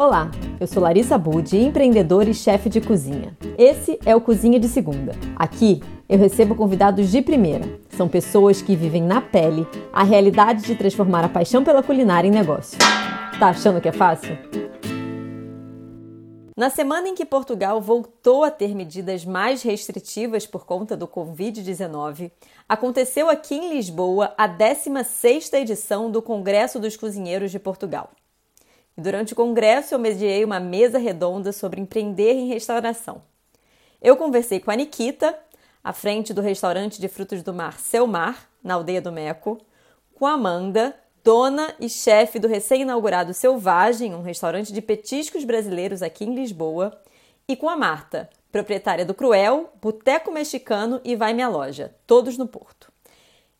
Olá, eu sou Larissa Budi, empreendedora e chefe de cozinha. Esse é o Cozinha de Segunda. Aqui eu recebo convidados de primeira. São pessoas que vivem na pele a realidade de transformar a paixão pela culinária em negócio. Tá achando que é fácil? Na semana em que Portugal voltou a ter medidas mais restritivas por conta do Covid-19, aconteceu aqui em Lisboa a 16ª edição do Congresso dos Cozinheiros de Portugal. Durante o congresso, eu mediei uma mesa redonda sobre empreender em restauração. Eu conversei com a Nikita, à frente do restaurante de frutos do mar Selmar, na aldeia do Meco, com a Amanda, dona e chefe do recém-inaugurado Selvagem, um restaurante de petiscos brasileiros aqui em Lisboa, e com a Marta, proprietária do Cruel, Boteco Mexicano e Vai Minha Loja, todos no Porto.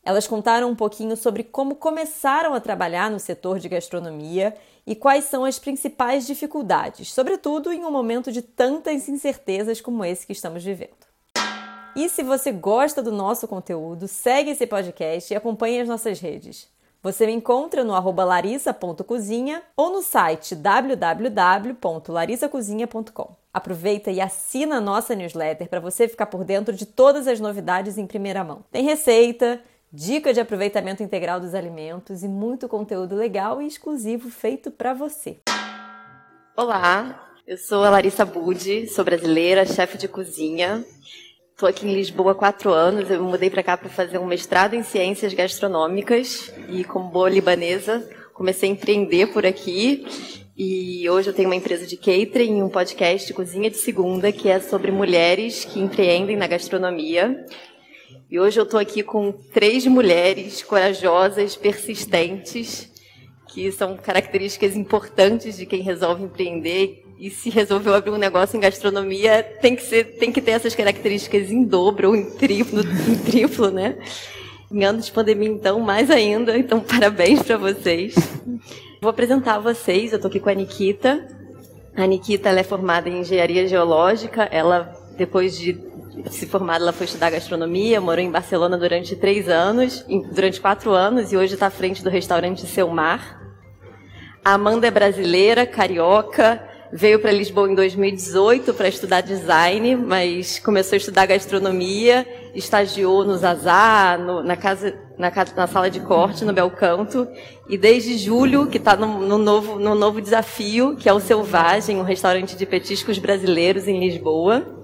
Elas contaram um pouquinho sobre como começaram a trabalhar no setor de gastronomia e quais são as principais dificuldades, sobretudo em um momento de tantas incertezas como esse que estamos vivendo. E se você gosta do nosso conteúdo, segue esse podcast e acompanhe as nossas redes. Você me encontra no larissa.cozinha ou no site www.larissacozinha.com. Aproveita e assina a nossa newsletter para você ficar por dentro de todas as novidades em primeira mão. Tem receita, dica de aproveitamento integral dos alimentos e muito conteúdo legal e exclusivo feito para você. Olá, eu sou a Larissa Budi, sou brasileira, chefe de cozinha. Estou aqui em Lisboa há quatro anos. Eu mudei para cá para fazer um mestrado em ciências gastronômicas e, como boa libanesa, comecei a empreender por aqui. E hoje eu tenho uma empresa de catering e um podcast Cozinha de Segunda, que é sobre mulheres que empreendem na gastronomia e hoje eu estou aqui com três mulheres corajosas, persistentes, que são características importantes de quem resolve empreender. E se resolveu abrir um negócio em gastronomia, tem que, ser, tem que ter essas características em dobro ou em triplo, em triplo né? Em anos de pandemia, então, mais ainda. Então, parabéns para vocês. Vou apresentar vocês. Eu estou aqui com a Nikita. A Nikita é formada em engenharia geológica. Ela, depois de se formada, ela foi estudar gastronomia, morou em Barcelona durante três anos, durante quatro anos, e hoje está à frente do restaurante Seu Mar. A Amanda é brasileira, carioca, veio para Lisboa em 2018 para estudar design, mas começou a estudar gastronomia, estagiou no Zazá, no, na, casa, na, na, sala de corte, no Belcanto, e desde julho, que está no, no, novo, no novo desafio, que é o Selvagem, um restaurante de petiscos brasileiros em Lisboa.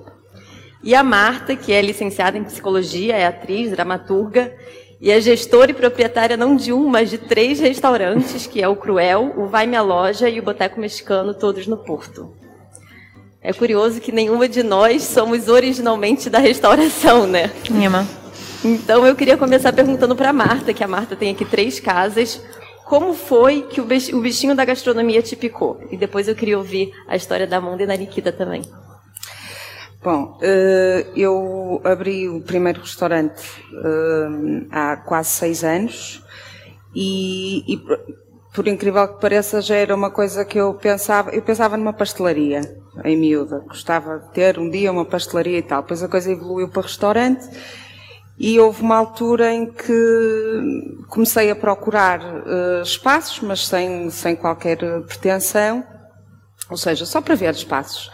E a Marta, que é licenciada em psicologia, é atriz, dramaturga, e é gestora e proprietária não de um, mas de três restaurantes, que é o Cruel, o Vai Minha Loja e o Boteco Mexicano, todos no Porto. É curioso que nenhuma de nós somos originalmente da restauração, né? Nenhuma. Então eu queria começar perguntando para a Marta, que a Marta tem aqui três casas, como foi que o bichinho da gastronomia te picou? E depois eu queria ouvir a história da Amanda e da Nikita também. Bom, eh, eu abri o primeiro restaurante eh, há quase seis anos e, e, por incrível que pareça já era uma coisa que eu pensava, eu pensava numa pastelaria em miúda, gostava de ter um dia uma pastelaria e tal, depois a coisa evoluiu para restaurante e houve uma altura em que comecei a procurar uh, espaços, mas sem, sem qualquer pretensão, ou seja, só para ver espaços.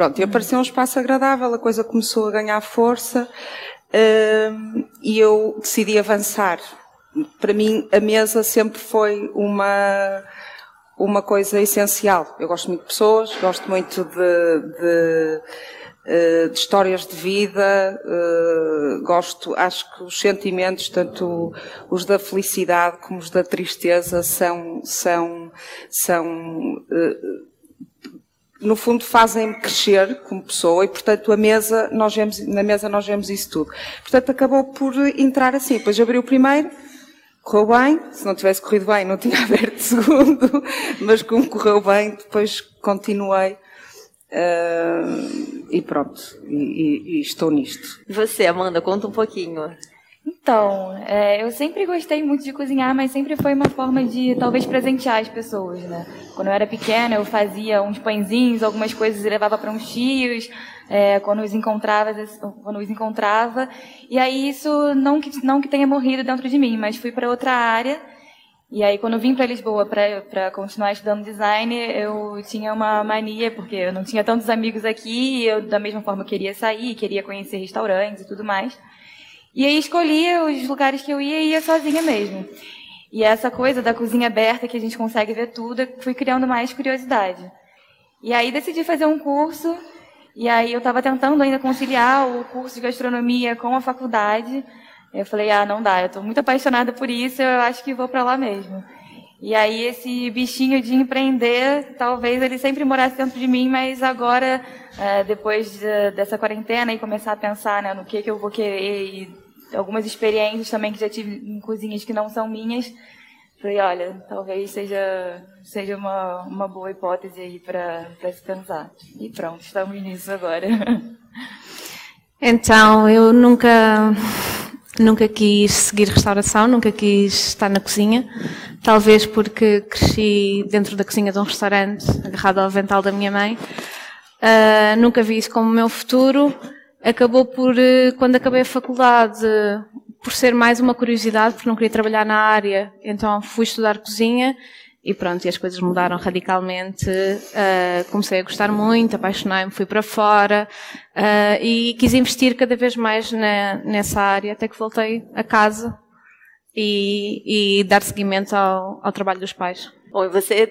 Pronto, e apareceu um espaço agradável, a coisa começou a ganhar força uh, e eu decidi avançar. Para mim, a mesa sempre foi uma, uma coisa essencial. Eu gosto muito de pessoas, gosto muito de, de eh, de histórias de vida, uh, gosto, acho que os sentimentos, tanto os da felicidade como os da tristeza, são, são, são uh, no fundo fazem-me crescer como pessoa e portanto a mesa nós vemos na mesa nós vemos isso tudo. Portanto acabou por entrar assim. Depois abri o primeiro correu bem. Se não tivesse corrido bem não tinha aberto o segundo mas como correu bem depois continuei uh, e pronto e, e, e estou nisto. Você Amanda conta um pouquinho então, é, eu sempre gostei muito de cozinhar, mas sempre foi uma forma de talvez presentear as pessoas, né? Quando eu era pequena, eu fazia uns pãezinhos, algumas coisas e levava para uns tios, é, quando os encontrava, quando os encontrava. E aí isso não que não que tenha morrido dentro de mim, mas fui para outra área E aí, quando vim para Lisboa para continuar estudando design, eu tinha uma mania, porque eu não tinha tantos amigos aqui, e eu, da mesma forma, queria sair, queria conhecer restaurantes e tudo mais. E aí, escolhia os lugares que eu ia e ia sozinha mesmo. E essa coisa da cozinha aberta, que a gente consegue ver tudo, fui criando mais curiosidade. E aí, decidi fazer um curso, e aí eu estava tentando ainda conciliar o curso de gastronomia com a faculdade, eu falei, ah, não dá, eu estou muito apaixonada por isso, eu acho que vou para lá mesmo. E aí esse bichinho de empreender, talvez ele sempre morasse dentro de mim, mas agora, é, depois de, dessa quarentena e começar a pensar né, no que, que eu vou querer e algumas experiências também que já tive em cozinhas que não são minhas, falei, olha, talvez seja, seja uma, uma boa hipótese aí para se pensar. E pronto, estamos nisso agora. Então, eu nunca Nunca quis seguir restauração, nunca quis estar na cozinha. Talvez porque cresci dentro da cozinha de um restaurante, agarrado ao avental da minha mãe. Uh, nunca vi isso como meu futuro. Acabou por, uh, quando acabei a faculdade, por ser mais uma curiosidade, porque não queria trabalhar na área, então fui estudar cozinha e pronto, e as coisas mudaram radicalmente. Uh, comecei a gostar muito, apaixonei-me, fui para fora uh, e quis investir cada vez mais na, nessa área, até que voltei a casa e, e dar seguimento ao, ao, trabalho dos pais. Bom, e você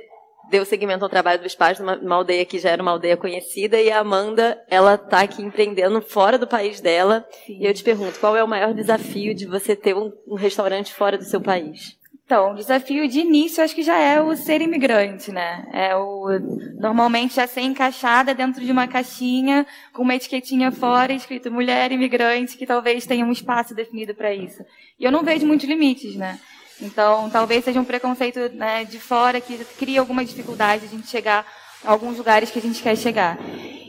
deu seguimento ao trabalho dos pais numa, numa aldeia que já era uma aldeia conhecida e a Amanda, ela está aqui empreendendo fora do país dela. Sim. E eu te pergunto, qual é o maior desafio de você ter um, um restaurante fora do seu país? Então, o desafio de início acho que já é o ser imigrante, né? É o normalmente já ser encaixada dentro de uma caixinha com uma etiquetinha fora escrito mulher imigrante, que talvez tenha um espaço definido para isso. E eu não vejo muitos limites, né? Então, talvez seja um preconceito né, de fora que cria alguma dificuldade de a gente chegar a alguns lugares que a gente quer chegar.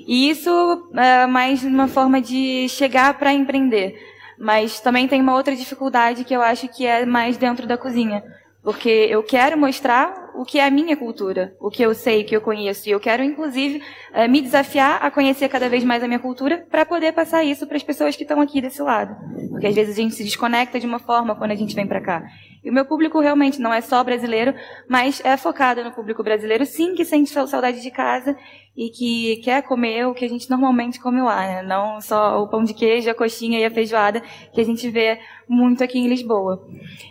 E isso é mais uma forma de chegar para empreender. Mas também tem uma outra dificuldade que eu acho que é mais dentro da cozinha. Porque eu quero mostrar o que é a minha cultura, o que eu sei, o que eu conheço. E eu quero, inclusive, eh, me desafiar a conhecer cada vez mais a minha cultura para poder passar isso para as pessoas que estão aqui desse lado. Porque às vezes a gente se desconecta de uma forma quando a gente vem para cá. E o meu público realmente não é só brasileiro, mas é focado no público brasileiro, sim, que sente saudade de casa e que quer comer o que a gente normalmente come lá, né? não só o pão de queijo, a coxinha e a feijoada que a gente vê muito aqui em Lisboa.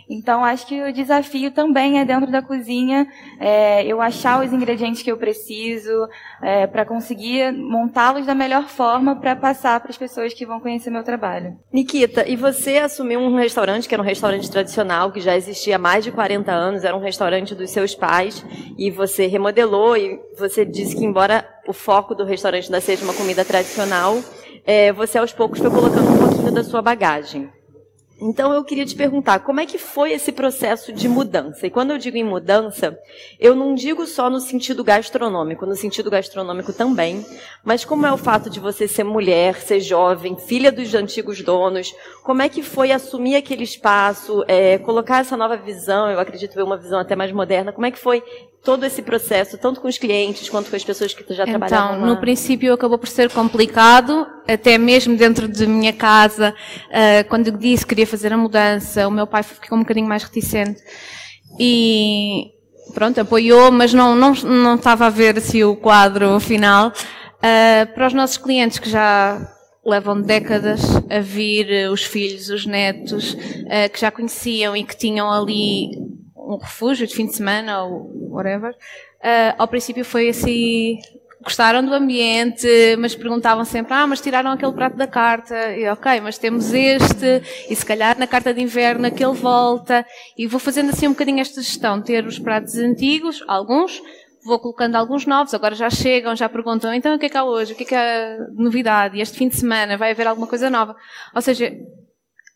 Então, acho que o desafio também é dentro da cozinha, é, eu achar os ingredientes que eu preciso é, para conseguir montá-los da melhor forma para passar para as pessoas que vão conhecer meu trabalho. Nikita, e você assumiu um restaurante que era um restaurante tradicional, que já existia há mais de 40 anos, era um restaurante dos seus pais, e você remodelou e você disse que embora o foco do restaurante ainda seja uma comida tradicional, é, você aos poucos foi colocando um pouquinho da sua bagagem. Então eu queria te perguntar, como é que foi esse processo de mudança? E quando eu digo em mudança, eu não digo só no sentido gastronômico, no sentido gastronômico também, mas como é o fato de você ser mulher, ser jovem, filha dos antigos donos, como é que foi assumir aquele espaço, é, colocar essa nova visão, eu acredito ver uma visão até mais moderna, como é que foi todo esse processo, tanto com os clientes quanto com as pessoas que já então, trabalhavam Então, no princípio acabou por ser complicado, até mesmo dentro de minha casa, uh, quando eu disse que queria fazer a mudança, o meu pai ficou um bocadinho mais reticente e pronto, apoiou, mas não, não, não estava a ver assim, o quadro final. Uh, para os nossos clientes que já levam décadas a vir, os filhos, os netos, uh, que já conheciam e que tinham ali um refúgio de fim de semana ou whatever, uh, ao princípio foi assim, gostaram do ambiente, mas perguntavam sempre, ah, mas tiraram aquele prato da carta, e ok, mas temos este, e se calhar na carta de inverno aquele volta, e vou fazendo assim um bocadinho esta gestão, ter os pratos antigos, alguns, vou colocando alguns novos, agora já chegam, já perguntam, então o que é que há hoje, o que é que é novidade, este fim de semana vai haver alguma coisa nova. Ou seja,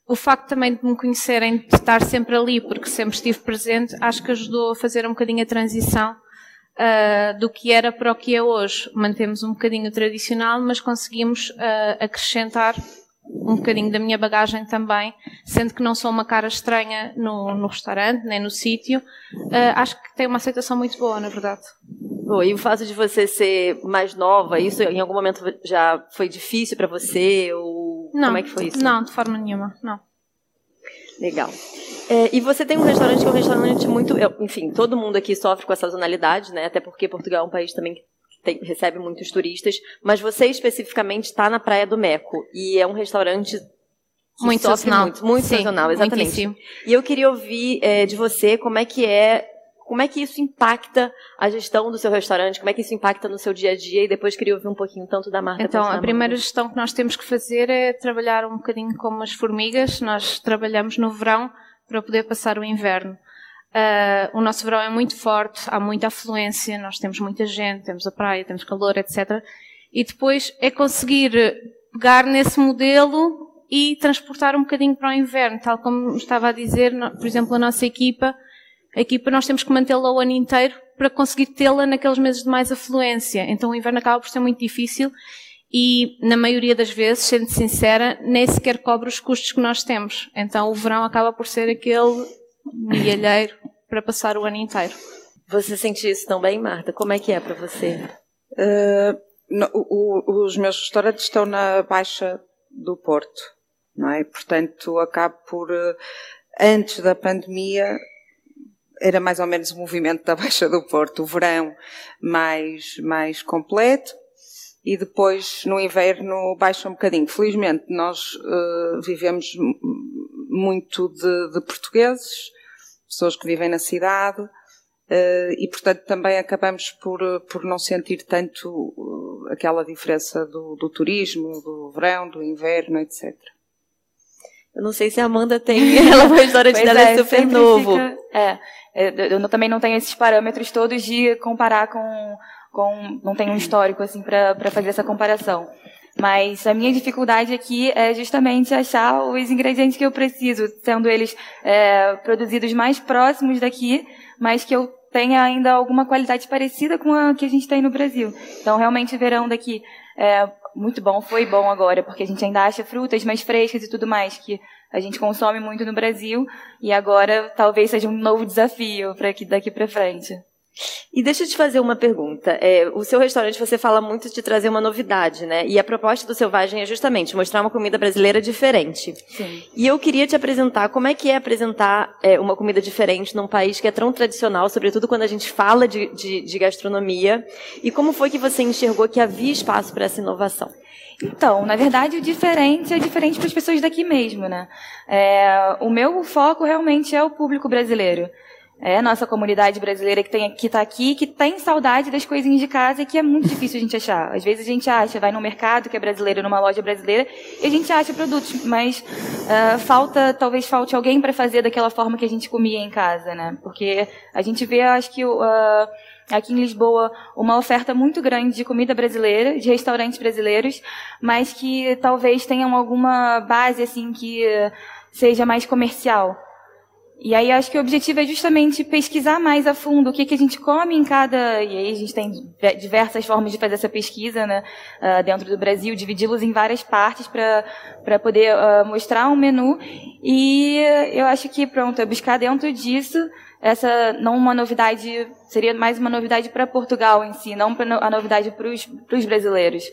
o facto também de me conhecerem, de estar sempre ali, porque sempre estive presente, acho que ajudou a fazer um bocadinho a transição uh, do que era para o que é hoje. Mantemos um bocadinho tradicional, mas conseguimos uh, acrescentar um bocadinho da minha bagagem também, sendo que não sou uma cara estranha no, no restaurante, nem no sítio. Uh, acho que tem uma aceitação muito boa, na verdade. E o fato de você ser mais nova, isso em algum momento já foi difícil para você? Ou não, como é que foi isso? Não, de forma nenhuma, não. Legal. É, e você tem um restaurante que é um restaurante muito. Enfim, todo mundo aqui sofre com essa sazonalidade, né? Até porque Portugal é um país também que tem, recebe muitos turistas. Mas você especificamente está na Praia do Meco. E é um restaurante. muito sazonal. Muito, muito Sim, sazonal, exatamente. Muitíssimo. E eu queria ouvir é, de você como é que é como é que isso impacta a gestão do seu restaurante? Como é que isso impacta no seu dia a dia? E depois queria ouvir um pouquinho tanto da marca. Então, a primeira gestão que nós temos que fazer é trabalhar um bocadinho como as formigas. Nós trabalhamos no verão para poder passar o inverno. Uh, o nosso verão é muito forte, há muita afluência, nós temos muita gente, temos a praia, temos calor, etc. E depois é conseguir pegar nesse modelo e transportar um bocadinho para o inverno, tal como estava a dizer, por exemplo, a nossa equipa a equipa nós temos que mantê-la o ano inteiro para conseguir tê-la naqueles meses de mais afluência. Então o inverno acaba por ser muito difícil e, na maioria das vezes, sendo sincera, nem sequer cobre os custos que nós temos. Então o verão acaba por ser aquele milheiro para passar o ano inteiro. Você sente isso também, Marta? Como é que é para você? Uh, no, o, os meus restaurantes estão na Baixa do Porto, não é? Portanto, acabo por, uh, antes da pandemia, era mais ou menos o movimento da Baixa do Porto, o verão mais, mais completo e depois no inverno baixa um bocadinho. Felizmente nós uh, vivemos muito de, de, portugueses, pessoas que vivem na cidade uh, e portanto também acabamos por, por não sentir tanto uh, aquela diferença do, do turismo, do verão, do inverno, etc. Eu não sei se a Amanda tem. Ela, o restaurante dela é, é super novo. Fica, é, eu também não tenho esses parâmetros todos de comparar com. com não tenho um histórico, assim, para fazer essa comparação. Mas a minha dificuldade aqui é justamente achar os ingredientes que eu preciso, sendo eles é, produzidos mais próximos daqui, mas que eu tenha ainda alguma qualidade parecida com a que a gente tem no Brasil. Então, realmente, verão daqui é muito bom, foi bom agora, porque a gente ainda acha frutas mais frescas e tudo mais, que a gente consome muito no Brasil, e agora talvez seja um novo desafio para daqui para frente. E deixa eu te fazer uma pergunta. É, o seu restaurante, você fala muito de trazer uma novidade, né? E a proposta do Selvagem é justamente mostrar uma comida brasileira diferente. Sim. E eu queria te apresentar como é que é apresentar é, uma comida diferente num país que é tão tradicional, sobretudo quando a gente fala de, de, de gastronomia. E como foi que você enxergou que havia espaço para essa inovação? Então, na verdade, o diferente é diferente para as pessoas daqui mesmo, né? É, o meu foco realmente é o público brasileiro. É nossa comunidade brasileira que tem que está aqui, que tem saudade das coisinhas de casa e que é muito difícil a gente achar. Às vezes a gente acha, vai no mercado que é brasileiro, numa loja brasileira, e a gente acha produtos, mas uh, falta, talvez falte alguém para fazer daquela forma que a gente comia em casa, né? Porque a gente vê, acho que uh, aqui em Lisboa uma oferta muito grande de comida brasileira, de restaurantes brasileiros, mas que talvez tenham alguma base assim que seja mais comercial. E aí acho que o objetivo é justamente pesquisar mais a fundo o que, que a gente come em cada. E aí a gente tem diversas formas de fazer essa pesquisa né, uh, dentro do Brasil, dividi-los em várias partes para poder uh, mostrar um menu. E eu acho que, pronto, é buscar dentro disso essa não uma novidade, seria mais uma novidade para Portugal em si, não a novidade para os brasileiros.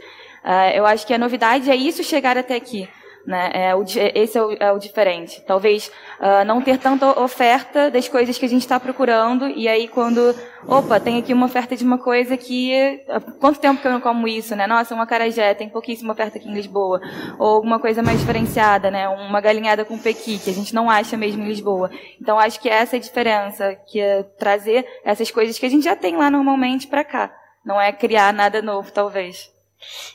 Uh, eu acho que a novidade é isso chegar até aqui. Né? É o, esse é o, é o, diferente. Talvez uh, não ter tanta oferta das coisas que a gente está procurando, e aí quando, opa, tem aqui uma oferta de uma coisa que. Uh, quanto tempo que eu não como isso, né? Nossa, uma carajé, tem pouquíssima oferta aqui em Lisboa. Ou alguma coisa mais diferenciada, né? Uma galinhada com pequi, que a gente não acha mesmo em Lisboa. Então acho que essa é a diferença, que é trazer essas coisas que a gente já tem lá normalmente para cá. Não é criar nada novo, talvez.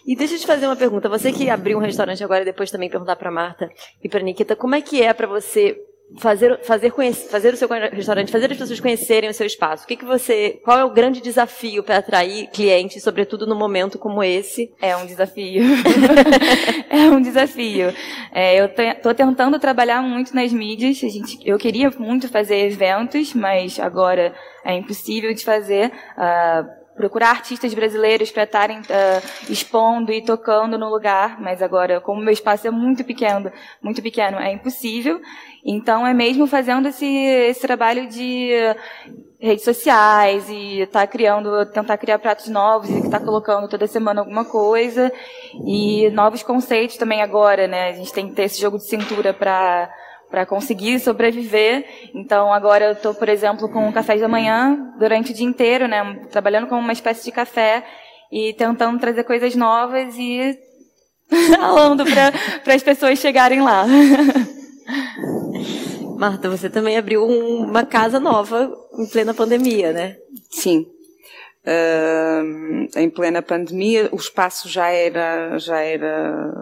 E deixa eu te fazer uma pergunta. Você que abriu um restaurante agora e depois também perguntar para Marta e para Nikita, como é que é para você fazer fazer conhecer, fazer o seu restaurante, fazer as pessoas conhecerem o seu espaço? O que que você, qual é o grande desafio para atrair clientes, sobretudo num momento como esse? É um desafio. é um desafio. É, eu estou tentando trabalhar muito nas mídias. A gente, eu queria muito fazer eventos, mas agora é impossível de fazer. Uh, procurar artistas brasileiros para estarem uh, expondo e tocando no lugar, mas agora, como meu espaço é muito pequeno, muito pequeno, é impossível. Então, é mesmo fazendo esse, esse trabalho de redes sociais e tá criando, tentar criar pratos novos e tá colocando toda semana alguma coisa e novos conceitos também agora, né? A gente tem que ter esse jogo de cintura para para conseguir sobreviver. Então agora eu estou, por exemplo, com o café da manhã durante o dia inteiro, né, trabalhando como uma espécie de café e tentando trazer coisas novas e ralando para as pessoas chegarem lá. Marta, você também abriu uma casa nova em plena pandemia, né? Sim. Uh, em plena pandemia, o espaço já era, já era,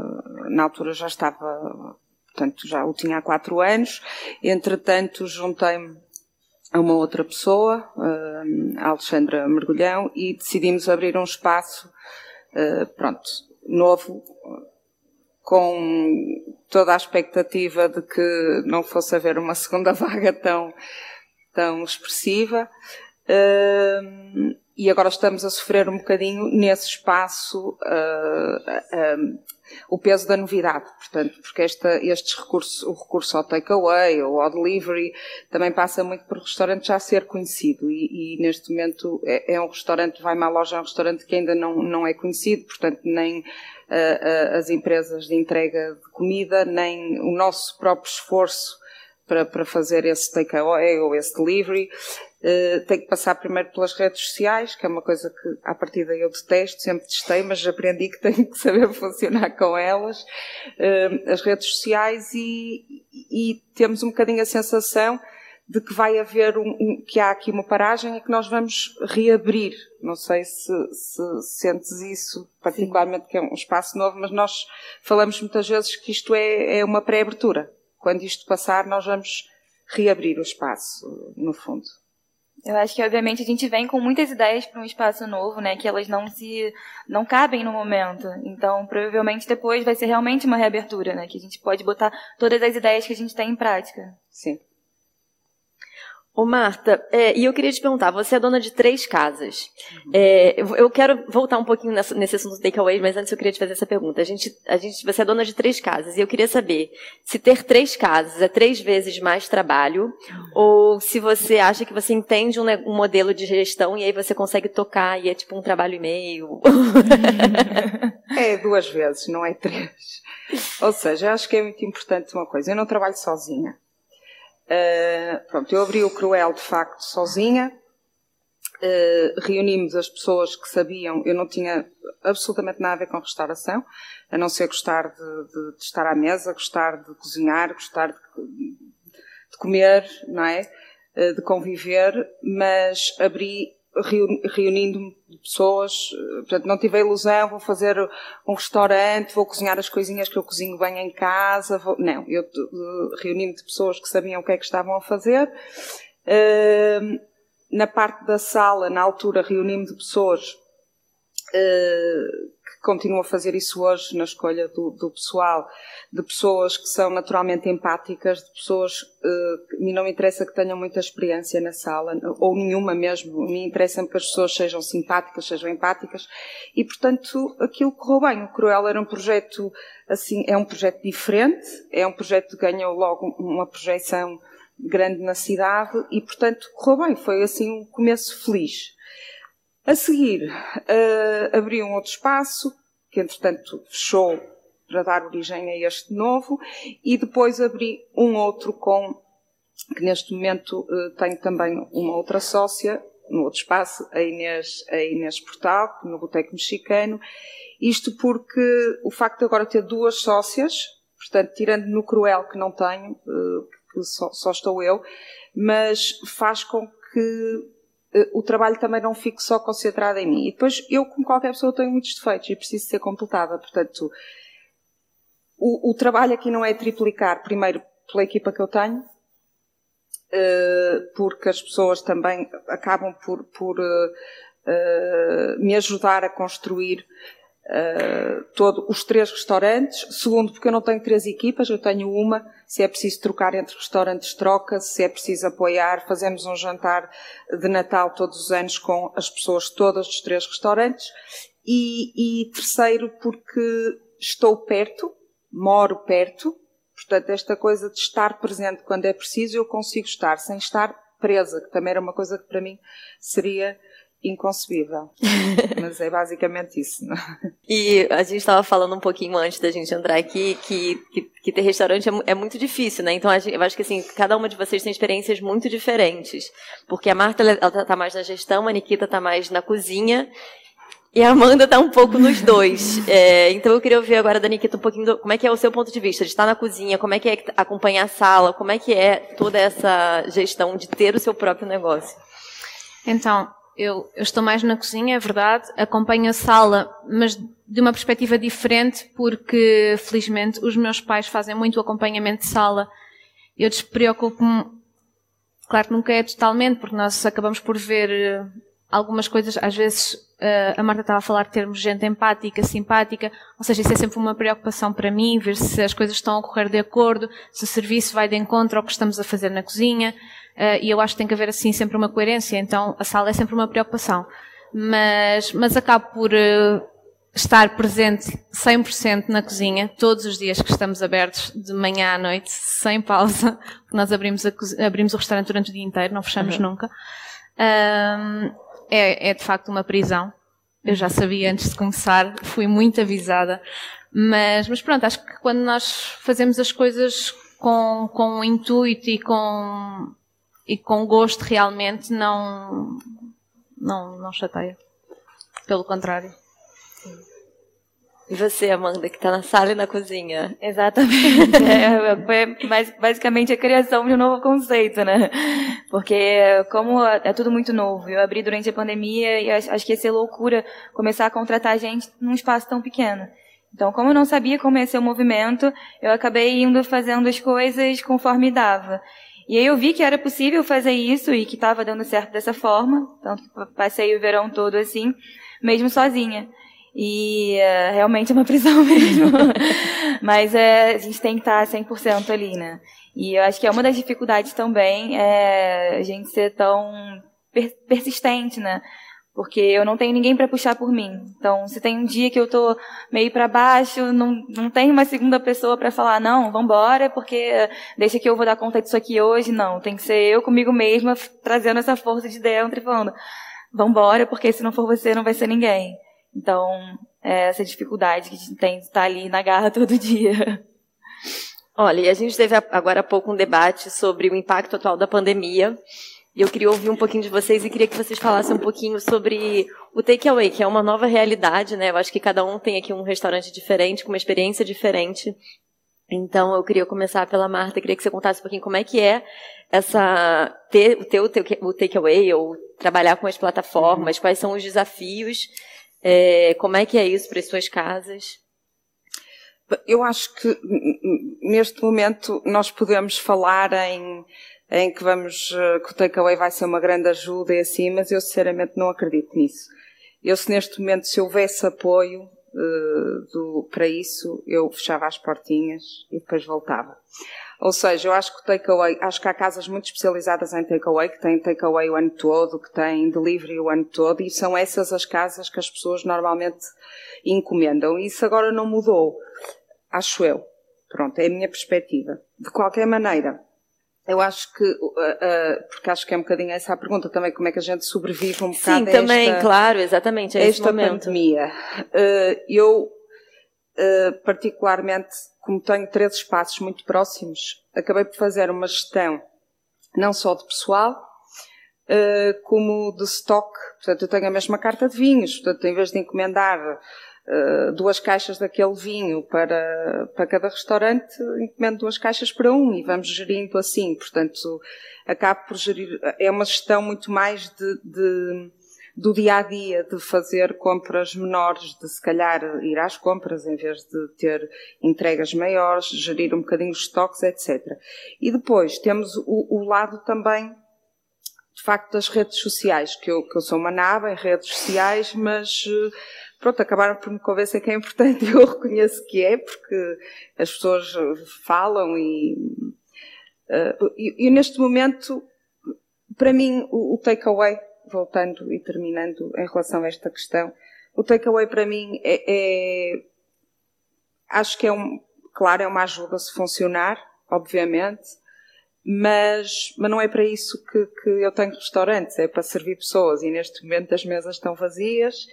na altura já estava, portanto já o tinha há quatro anos. Entretanto, juntei-me a uma outra pessoa, uh, a Alexandra Mergulhão, e decidimos abrir um espaço, uh, pronto, novo, com toda a expectativa de que não fosse haver uma segunda vaga tão, tão expressiva. Uh, e agora estamos a sofrer um bocadinho nesse espaço uh, uh, o peso da novidade, portanto, porque esta, estes recursos, o recurso ao takeaway ou ao delivery também passa muito por restaurante já ser conhecido. E, e neste momento é, é, um restaurante, vai uma loja, é um restaurante que ainda não, não é conhecido, portanto nem uh, as empresas de entrega de comida, nem o nosso próprio esforço para, para fazer esse takeaway ou esse delivery Uh, tem que passar primeiro pelas redes sociais, que é uma coisa que à partida eu detesto, sempre testei, mas aprendi que tenho que saber funcionar com elas, uh, as redes sociais e, e, temos um bocadinho a sensação de que vai haver um, um, que há aqui uma paragem e que nós vamos reabrir. Não sei se, se sentes isso, particularmente Sim. que é um espaço novo, mas nós falamos muitas vezes que isto é, é uma pré-abertura. Quando isto passar, nós vamos reabrir o espaço, no fundo. Eu acho que, obviamente, a gente vem com muitas ideias para um espaço novo, né? Que elas não se não cabem no momento. Então, provavelmente depois vai ser realmente uma reabertura, né? Que a gente pode botar todas as ideias que a gente tem em prática. Sim. Ô Marta, é, e eu queria te perguntar, você é dona de três casas. É, eu quero voltar um pouquinho nessa, nesse assunto do takeaway, mas antes eu queria te fazer essa pergunta. A gente, a gente, você é dona de três casas e eu queria saber se ter três casas é três vezes mais trabalho ou se você acha que você entende um, um modelo de gestão e aí você consegue tocar e é tipo um trabalho e meio. é duas vezes, não é três. Ou seja, acho que é muito importante uma coisa. Eu não trabalho sozinha. Uh, pronto, eu abri o Cruel de facto sozinha. Uh, reunimos as pessoas que sabiam, eu não tinha absolutamente nada a ver com restauração, a não ser gostar de, de, de estar à mesa, gostar de cozinhar, gostar de, de comer, não é? Uh, de conviver, mas abri reunindo pessoas, portanto, não tive a ilusão, vou fazer um restaurante, vou cozinhar as coisinhas que eu cozinho bem em casa, vou... não, eu reuni-me de pessoas que sabiam o que é que estavam a fazer. Uh, na parte da sala, na altura, reuni-me de pessoas uh, continuo a fazer isso hoje na escolha do, do, pessoal, de pessoas que são naturalmente empáticas, de pessoas uh, me não me interessa que tenham muita experiência na sala, ou nenhuma mesmo, me interessa que as pessoas sejam simpáticas, sejam empáticas, e portanto aquilo correu bem. O Cruel era um projeto, assim, é um projeto diferente, é um projeto que ganhou logo uma projeção grande na cidade e portanto correu bem, foi assim um começo feliz. A seguir, uh, abri um outro espaço, que entretanto fechou para dar origem a este novo, e depois abri um outro com, que neste momento uh, tenho também uma outra sócia, no outro espaço, a Inês, a Inês Portal, no Boteco Mexicano. Isto porque o facto de agora ter duas sócias, portanto, tirando no Cruel que não tenho, uh, que só, só estou eu, mas faz com que o trabalho também não fique só concentrado em mim. E depois, eu, como qualquer pessoa, tenho muitos defeitos e preciso ser completada. Portanto, o, o trabalho aqui não é triplicar, primeiro, pela equipa que eu tenho, eh, porque as pessoas também acabam por, por eh, me ajudar a construir todo, os três restaurantes. Segundo, porque eu não tenho três equipas, eu tenho uma. Se é preciso trocar entre restaurantes, troca. Se é preciso apoiar, fazemos um jantar de Natal todos os anos com as pessoas todas dos três restaurantes. E, e terceiro, porque estou perto, moro perto. Portanto, esta coisa de estar presente quando é preciso, eu consigo estar sem estar presa, que também era uma coisa que para mim seria inconcebível. Mas é basicamente isso. Não? É? E a gente estava falando um pouquinho antes da gente entrar aqui que, que, que ter restaurante é, é, muito difícil, né? Então eu acho que assim, cada uma de vocês tem experiências muito diferentes. Porque a Marta ela tá mais na gestão, a Nikita tá mais na cozinha. E a Amanda tá um pouco nos dois. É, então eu queria ouvir agora da Nikita um pouquinho do, como é que é o seu ponto de vista de estar na cozinha, como é que é acompanhar a sala, como é que é toda essa gestão de ter o seu próprio negócio. Então, eu, eu, estou mais na cozinha, é verdade, acompanho a sala, mas de uma perspectiva diferente, porque felizmente os meus pais fazem muito acompanhamento de sala. Eu despreocupo-me, claro que nunca é totalmente, porque nós acabamos por ver eh, algumas coisas, às vezes eh, a Marta estava a falar de termos gente empática, simpática, ou seja, isso é sempre uma preocupação para mim, ver se as coisas estão a correr de acordo, se o serviço vai de encontro ao que estamos a fazer na cozinha. Uh, e eu acho que tem que haver assim sempre uma coerência, então a sala é sempre uma preocupação. Mas, mas acabo por uh, estar presente 100% na cozinha, todos os dias que estamos abertos, de manhã à noite, sem pausa, porque nós abrimos, a, abrimos o restaurante durante o dia inteiro, não fechamos uhum. nunca. Um, é, é de facto uma prisão. Eu já sabia antes de começar, fui muito avisada. Mas, mas pronto, acho que quando nós fazemos as coisas com, com um intuito e com, e com gosto realmente não, não, não chateia. Pelo contrário. E você, Amanda, que está na sala e na cozinha? Exatamente. É, foi basicamente a criação de um novo conceito, né? Porque como é tudo muito novo, eu abri durante a pandemia e acho que ia ser loucura começar a contratar gente num espaço tão pequeno. Então, como eu não sabia como ia ser o movimento, eu acabei indo fazendo as coisas conforme dava. E aí eu vi que era possível fazer isso e que estava dando certo dessa forma. Então, passei o verão todo assim, mesmo sozinha. E uh, realmente é uma prisão mesmo. Mas é, a gente tem que estar 100% ali, né? E eu acho que é uma das dificuldades também é a gente ser tão persistente, né? Porque eu não tenho ninguém para puxar por mim. Então, se tem um dia que eu tô meio para baixo, não, não tem uma segunda pessoa para falar, não, vambora, porque deixa que eu vou dar conta disso aqui hoje. Não, tem que ser eu comigo mesma trazendo essa força de dentro e falando, vambora, porque se não for você, não vai ser ninguém. Então, é essa dificuldade que a gente tem de estar ali na garra todo dia. Olha, e a gente teve agora há pouco um debate sobre o impacto atual da pandemia e eu queria ouvir um pouquinho de vocês e queria que vocês falassem um pouquinho sobre o takeaway, que é uma nova realidade, né? Eu acho que cada um tem aqui um restaurante diferente, com uma experiência diferente. Então, eu queria começar pela Marta, queria que você contasse um pouquinho como é que é essa ter, o, o takeaway ou trabalhar com as plataformas, uhum. quais são os desafios, é, como é que é isso para as suas casas? Eu acho que neste momento nós podemos falar em em que vamos, eh, que o takeaway vai ser uma grande ajuda e assim, mas eu sinceramente não acredito nisso. Eu se neste momento, se houvesse apoio uh, do, para isso, eu fechava as portinhas e depois voltava. Ou seja, eu acho que o takeaway, acho que há casas muito especializadas em takeaway, que têm takeaway o ano todo, que têm delivery o ano todo, e são essas as casas que as pessoas normalmente encomendam. Isso agora não mudou, acho eu. Pronto, é a minha perspectiva. De qualquer maneira, eu acho que, uh, uh, porque acho que é um bocadinho essa a pergunta também, como é que a gente sobrevive um bocado Sim, também, esta, claro, exatamente, a esta pandemia. Uh, eu, particularmente, como tenho três espaços muito próximos, acabei por fazer uma gestão não só de pessoal, como de stock. Portanto, eu tenho a mesma carta de vinhos, portanto, em vez de encomendar eh, duas caixas daquele vinho para, para cada restaurante, encomendo duas caixas para um e vamos gerindo assim. Portanto, acabo por gerir. É uma gestão muito mais de, de do dia a dia, de fazer compras menores, de se calhar ir às compras em vez de ter entregas maiores, gerir um bocadinho os estoques, etc. E depois temos o, o lado também de facto das redes sociais, que eu, que eu sou uma naba em redes sociais, mas uh, pronto, acabaram por me convencer que é importante, eu reconheço que é, porque as pessoas falam e, uh, e, e neste momento, para mim, o, o takeaway, voltando e terminando em relação a esta questão, o takeaway para mim é, é, acho que é um, claro, é uma ajuda se funcionar, obviamente, mas, mas não é para isso que, que eu tenho restaurantes, é para servir pessoas e neste momento as mesas estão vazias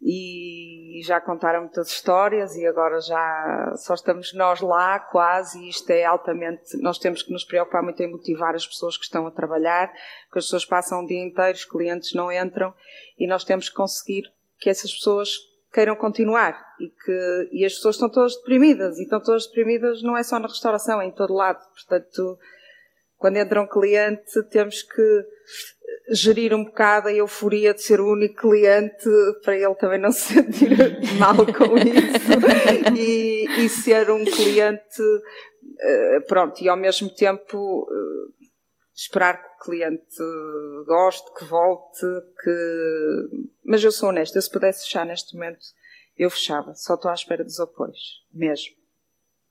e já contaram muitas histórias e agora já só estamos nós lá quase e isto é altamente, nós temos que nos preocupar muito em motivar as pessoas que estão a trabalhar, porque as pessoas passam o dia inteiro, os clientes não entram e nós temos que conseguir que essas pessoas queiram continuar e que e as pessoas estão todas deprimidas e estão todas deprimidas não é só na restauração, é em todo lado, portanto quando entra um cliente temos que gerir um bocado a euforia de ser o único cliente para ele também não se sentir mal com isso e, e, ser um cliente eh, pronto e ao mesmo tempo eh, esperar que o cliente goste, que volte, que mas eu sou honesta, se pudesse fechar neste momento eu fechava, só estou à espera dos apoios, mesmo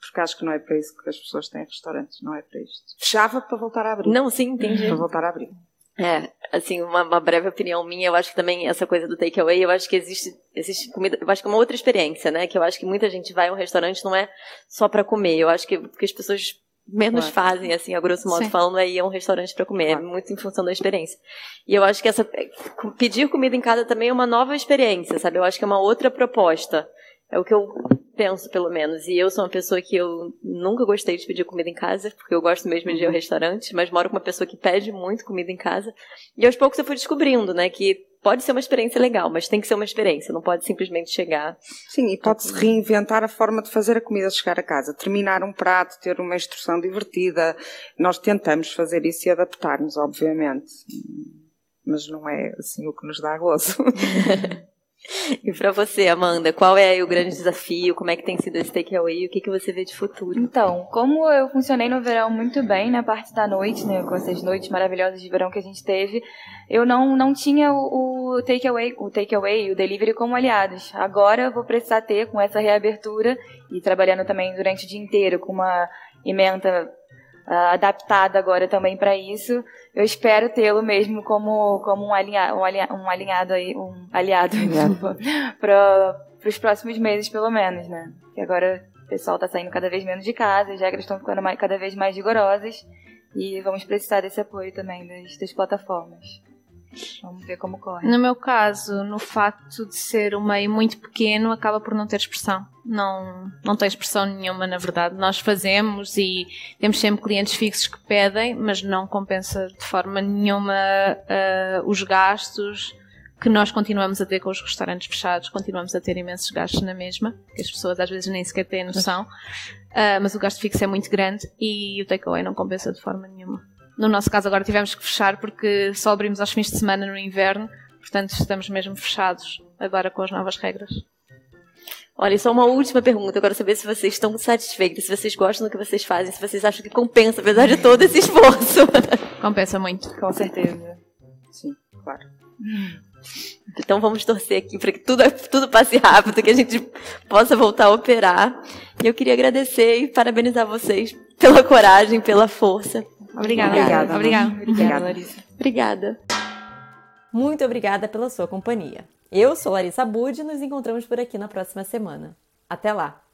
porque acho que não é para isso que as pessoas têm restaurantes, não é para isto. Fechava para voltar a abrir. Não, sim, entendi. Para voltar a abrir. É, assim, uma, uma, breve opinião minha, eu acho que também essa coisa do takeaway, eu acho que existe, existe comida, eu acho que é uma outra experiência, né? Que eu acho que muita gente vai a um restaurante não é só para comer, eu acho que, que as pessoas menos claro. fazem, assim, a grosso modo Sim. falando, é ir a um restaurante para comer, claro. é muito em função da experiência. E eu acho que essa, pedir comida em casa também é uma nova experiência, sabe? Eu acho que é uma outra proposta. É o que eu penso, pelo menos. E eu sou uma pessoa que eu nunca gostei de pedir comida em casa, porque eu gosto mesmo de ir ao uhum. restaurante, mas moro com uma pessoa que pede muito comida em casa. E aos poucos eu fui descobrindo, né, que pode ser uma experiência legal, mas tem que ser uma experiência, não pode simplesmente chegar. Sim, e pode-se reinventar a forma de fazer a comida chegar a casa, terminar um prato, ter uma instrução divertida. Nós tentamos fazer isso e adaptar-nos, obviamente. Mas não é assim o que nos dá gozo. E para você, Amanda, qual é o grande desafio? Como é que tem sido esse takeaway? O que, que você vê de futuro? Então, como eu funcionei no verão muito bem na parte da noite, né, com essas noites maravilhosas de verão que a gente teve, eu não, não tinha o, takeaway, o takeaway, o delivery como aliados. Agora eu vou precisar ter com essa reabertura e trabalhando também durante o dia inteiro com uma emenda uh, adaptada agora também para isso. Eu espero tê-lo mesmo como, como um, alinha, um, alinha, um alinhado aí, um aliado para os próximos meses, pelo menos, né? Que agora o pessoal está saindo cada vez menos de casa, as regras estão ficando mais, cada vez mais rigorosas e vamos precisar desse apoio também das, das plataformas. Vamos ver como corre. No meu caso, no facto de ser um meio muito pequeno, acaba por não ter expressão. Não, não tem expressão nenhuma, na verdade. Nós fazemos e temos sempre clientes fixos que pedem, mas não compensa de forma nenhuma uh, os gastos que nós continuamos a ter com os restaurantes fechados, continuamos a ter imensos gastos na mesma, que as pessoas às vezes nem sequer têm noção, uh, mas o gasto fixo é muito grande e o takeaway não compensa de forma nenhuma. No nosso caso, agora tivemos que fechar porque só abrimos aos fins de semana no inverno, portanto, estamos mesmo fechados agora com as novas regras. Olha, só uma última pergunta. Eu quero saber se vocês estão satisfeitos, se vocês gostam do que vocês fazem, se vocês acham que compensa, apesar de todo esse esforço. Compensa muito. Com certeza. Sim, claro. Então vamos torcer aqui para que tudo, tudo passe rápido, que a gente possa voltar a operar. E eu queria agradecer e parabenizar vocês pela coragem, pela força. Obrigada. Obrigada. Obrigada, obrigada Larissa. Obrigada. Muito obrigada pela sua companhia. Eu sou Larissa Bud e nos encontramos por aqui na próxima semana. Até lá!